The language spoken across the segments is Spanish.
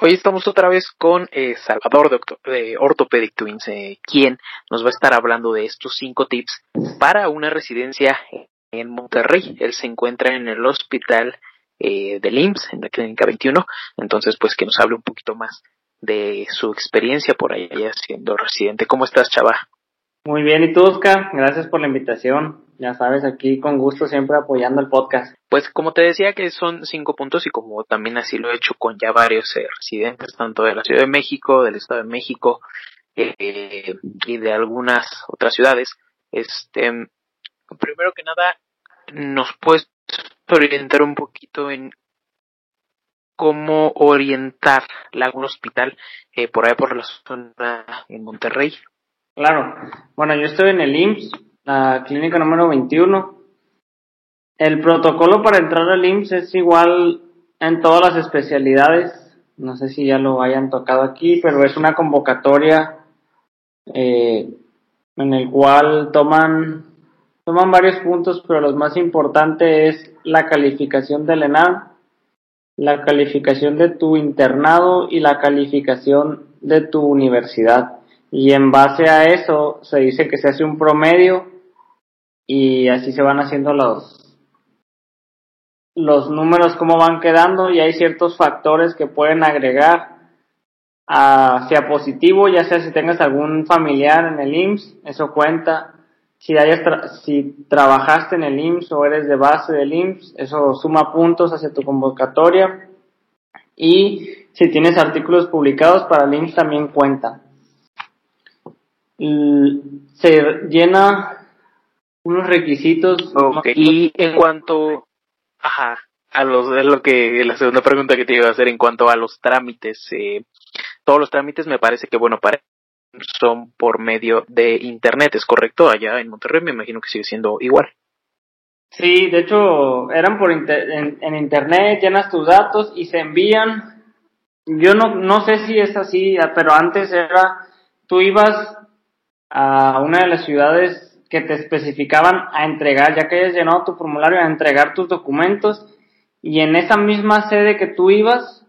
Hoy estamos otra vez con eh, Salvador doctor, de Orthopedic Twins, eh, quien nos va a estar hablando de estos cinco tips para una residencia en Monterrey. Él se encuentra en el hospital eh, del en la Clínica 21, entonces pues que nos hable un poquito más de su experiencia por allá siendo residente. ¿Cómo estás, chava? Muy bien, ¿y tú, Oscar? Gracias por la invitación. Ya sabes, aquí con gusto siempre apoyando el podcast. Pues como te decía que son cinco puntos y como también así lo he hecho con ya varios eh, residentes, tanto de la Ciudad de México, del Estado de México eh, y de algunas otras ciudades, este, primero que nada, nos puedes orientar un poquito en cómo orientar algún hospital eh, por allá por la zona en Monterrey. Claro. Bueno, yo estoy en el IMSS, la clínica número 21. El protocolo para entrar al IMSS es igual en todas las especialidades. No sé si ya lo hayan tocado aquí, pero es una convocatoria eh, en el cual toman toman varios puntos, pero lo más importante es la calificación del ENAM, la calificación de tu internado y la calificación de tu universidad y en base a eso se dice que se hace un promedio y así se van haciendo los los números cómo van quedando y hay ciertos factores que pueden agregar hacia positivo, ya sea si tengas algún familiar en el IMSS, eso cuenta. Si hayas si trabajaste en el IMSS o eres de base del IMSS, eso suma puntos hacia tu convocatoria. Y si tienes artículos publicados para el IMSS también cuenta se llena unos requisitos. Y en cuanto, ajá, a los, es lo que, la segunda pregunta que te iba a hacer en cuanto a los trámites, eh, todos los trámites me parece que, bueno, para son por medio de internet, ¿es correcto? Allá en Monterrey me imagino que sigue siendo igual. Sí, de hecho, eran por en, en, internet, llenas tus datos y se envían. Yo no, no sé si es así, pero antes era, tú ibas a una de las ciudades que te especificaban a entregar, ya que hayas llenado tu formulario, a entregar tus documentos y en esa misma sede que tú ibas,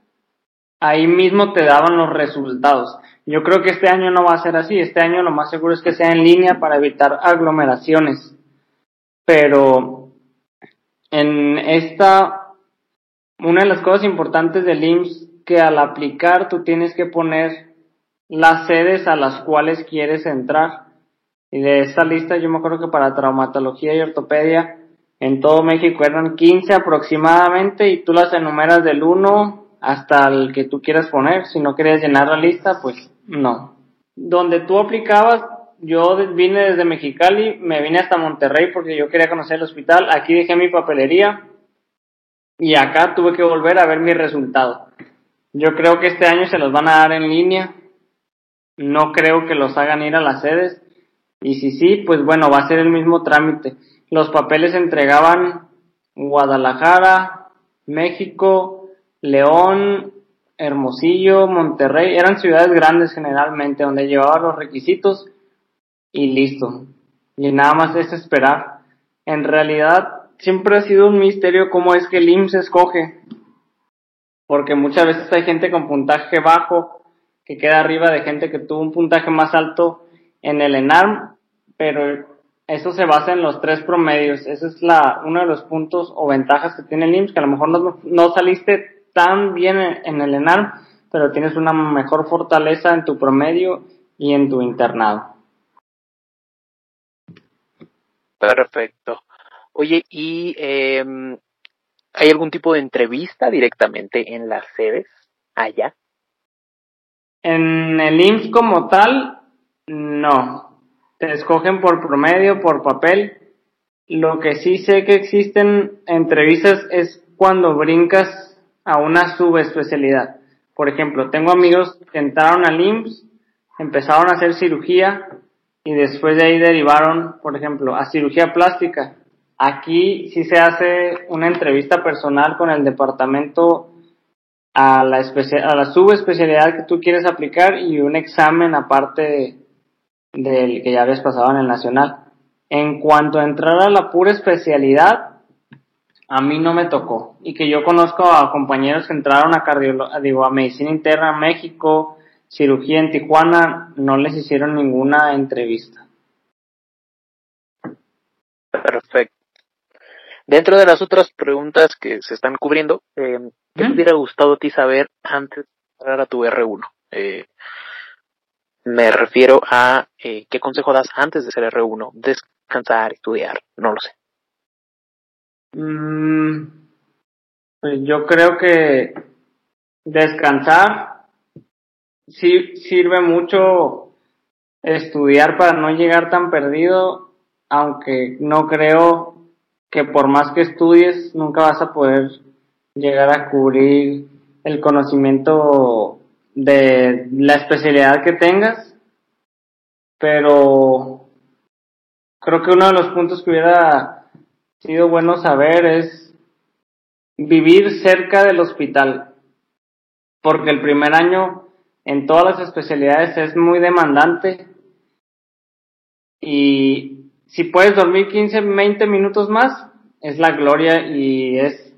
ahí mismo te daban los resultados. Yo creo que este año no va a ser así, este año lo más seguro es que sea en línea para evitar aglomeraciones. Pero en esta, una de las cosas importantes del IMSS que al aplicar tú tienes que poner las sedes a las cuales quieres entrar. Y de esta lista yo me acuerdo que para traumatología y ortopedia en todo México eran 15 aproximadamente y tú las enumeras del 1 hasta el que tú quieras poner. Si no querías llenar la lista, pues no. Donde tú aplicabas, yo vine desde Mexicali, me vine hasta Monterrey porque yo quería conocer el hospital. Aquí dejé mi papelería y acá tuve que volver a ver mi resultado. Yo creo que este año se los van a dar en línea no creo que los hagan ir a las sedes. Y si sí, pues bueno, va a ser el mismo trámite. Los papeles entregaban Guadalajara, México, León, Hermosillo, Monterrey, eran ciudades grandes generalmente donde llevaba los requisitos y listo. Y nada más es esperar. En realidad siempre ha sido un misterio cómo es que el IMSS escoge. Porque muchas veces hay gente con puntaje bajo que queda arriba de gente que tuvo un puntaje más alto en el ENARM, pero eso se basa en los tres promedios. Ese es la, uno de los puntos o ventajas que tiene el IMSS, que a lo mejor no, no saliste tan bien en, el ENARM, pero tienes una mejor fortaleza en tu promedio y en tu internado. Perfecto. Oye, ¿y eh, hay algún tipo de entrevista directamente en las sedes allá? En el IMSS como tal, no. Te escogen por promedio, por papel. Lo que sí sé que existen entrevistas es cuando brincas a una subespecialidad. Por ejemplo, tengo amigos que entraron al IMSS, empezaron a hacer cirugía y después de ahí derivaron, por ejemplo, a cirugía plástica. Aquí sí se hace una entrevista personal con el departamento a la, a la subespecialidad que tú quieres aplicar y un examen aparte del que ya habías pasado en el nacional. En cuanto a entrar a la pura especialidad, a mí no me tocó. Y que yo conozco a compañeros que entraron a digo, a medicina interna en México, cirugía en Tijuana, no les hicieron ninguna entrevista. Perfecto. Dentro de las otras preguntas que se están cubriendo, eh, ¿qué te hubiera gustado a ti saber antes de entrar a tu R1? Eh, me refiero a eh, qué consejo das antes de ser R1, descansar, estudiar, no lo sé. Mm, pues yo creo que descansar sí sirve mucho estudiar para no llegar tan perdido, aunque no creo que por más que estudies nunca vas a poder llegar a cubrir el conocimiento de la especialidad que tengas, pero creo que uno de los puntos que hubiera sido bueno saber es vivir cerca del hospital, porque el primer año en todas las especialidades es muy demandante y si puedes dormir 15, 20 minutos más, es la gloria y es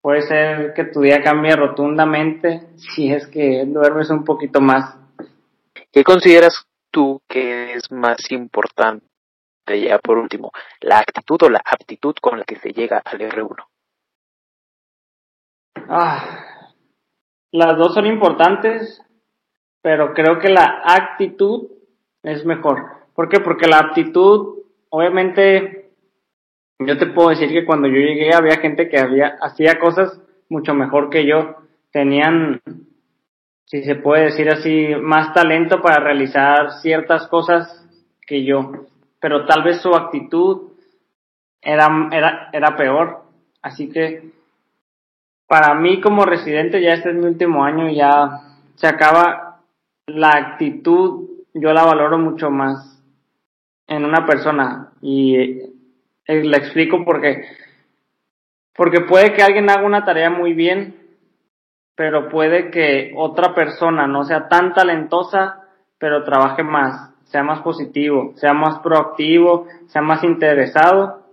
puede ser que tu día cambie rotundamente si es que duermes un poquito más. ¿Qué consideras tú que es más importante ya por último, la actitud o la aptitud con la que se llega al R1? Ah, las dos son importantes, pero creo que la actitud es mejor. ¿Por qué? Porque la aptitud, obviamente, yo te puedo decir que cuando yo llegué había gente que había, hacía cosas mucho mejor que yo. Tenían, si se puede decir así, más talento para realizar ciertas cosas que yo pero tal vez su actitud era, era, era peor. Así que para mí como residente, ya este es mi último año, ya se acaba la actitud, yo la valoro mucho más en una persona. Y eh, le explico porque porque puede que alguien haga una tarea muy bien, pero puede que otra persona no sea tan talentosa, pero trabaje más sea más positivo, sea más proactivo, sea más interesado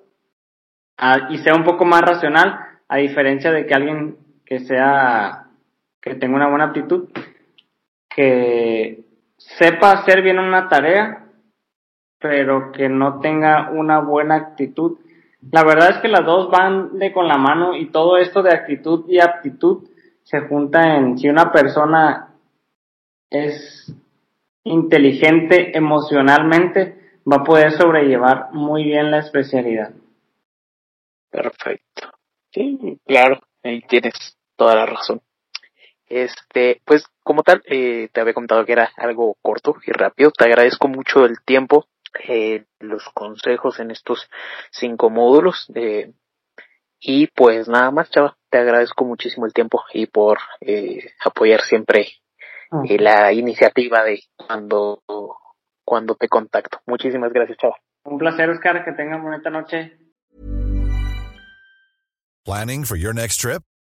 y sea un poco más racional, a diferencia de que alguien que sea, que tenga una buena aptitud, que sepa hacer bien una tarea, pero que no tenga una buena actitud. La verdad es que las dos van de con la mano y todo esto de actitud y aptitud se junta en si una persona es inteligente emocionalmente, va a poder sobrellevar muy bien la especialidad. Perfecto. Sí, claro, ahí tienes toda la razón. Este, pues como tal, eh, te había comentado que era algo corto y rápido. Te agradezco mucho el tiempo, eh, los consejos en estos cinco módulos. Eh, y pues nada más, chava, te agradezco muchísimo el tiempo y por eh, apoyar siempre la iniciativa de cuando cuando te contacto. Muchísimas gracias, Chava. Un placer, Oscar, que tengan bonita noche. Planning for your next trip?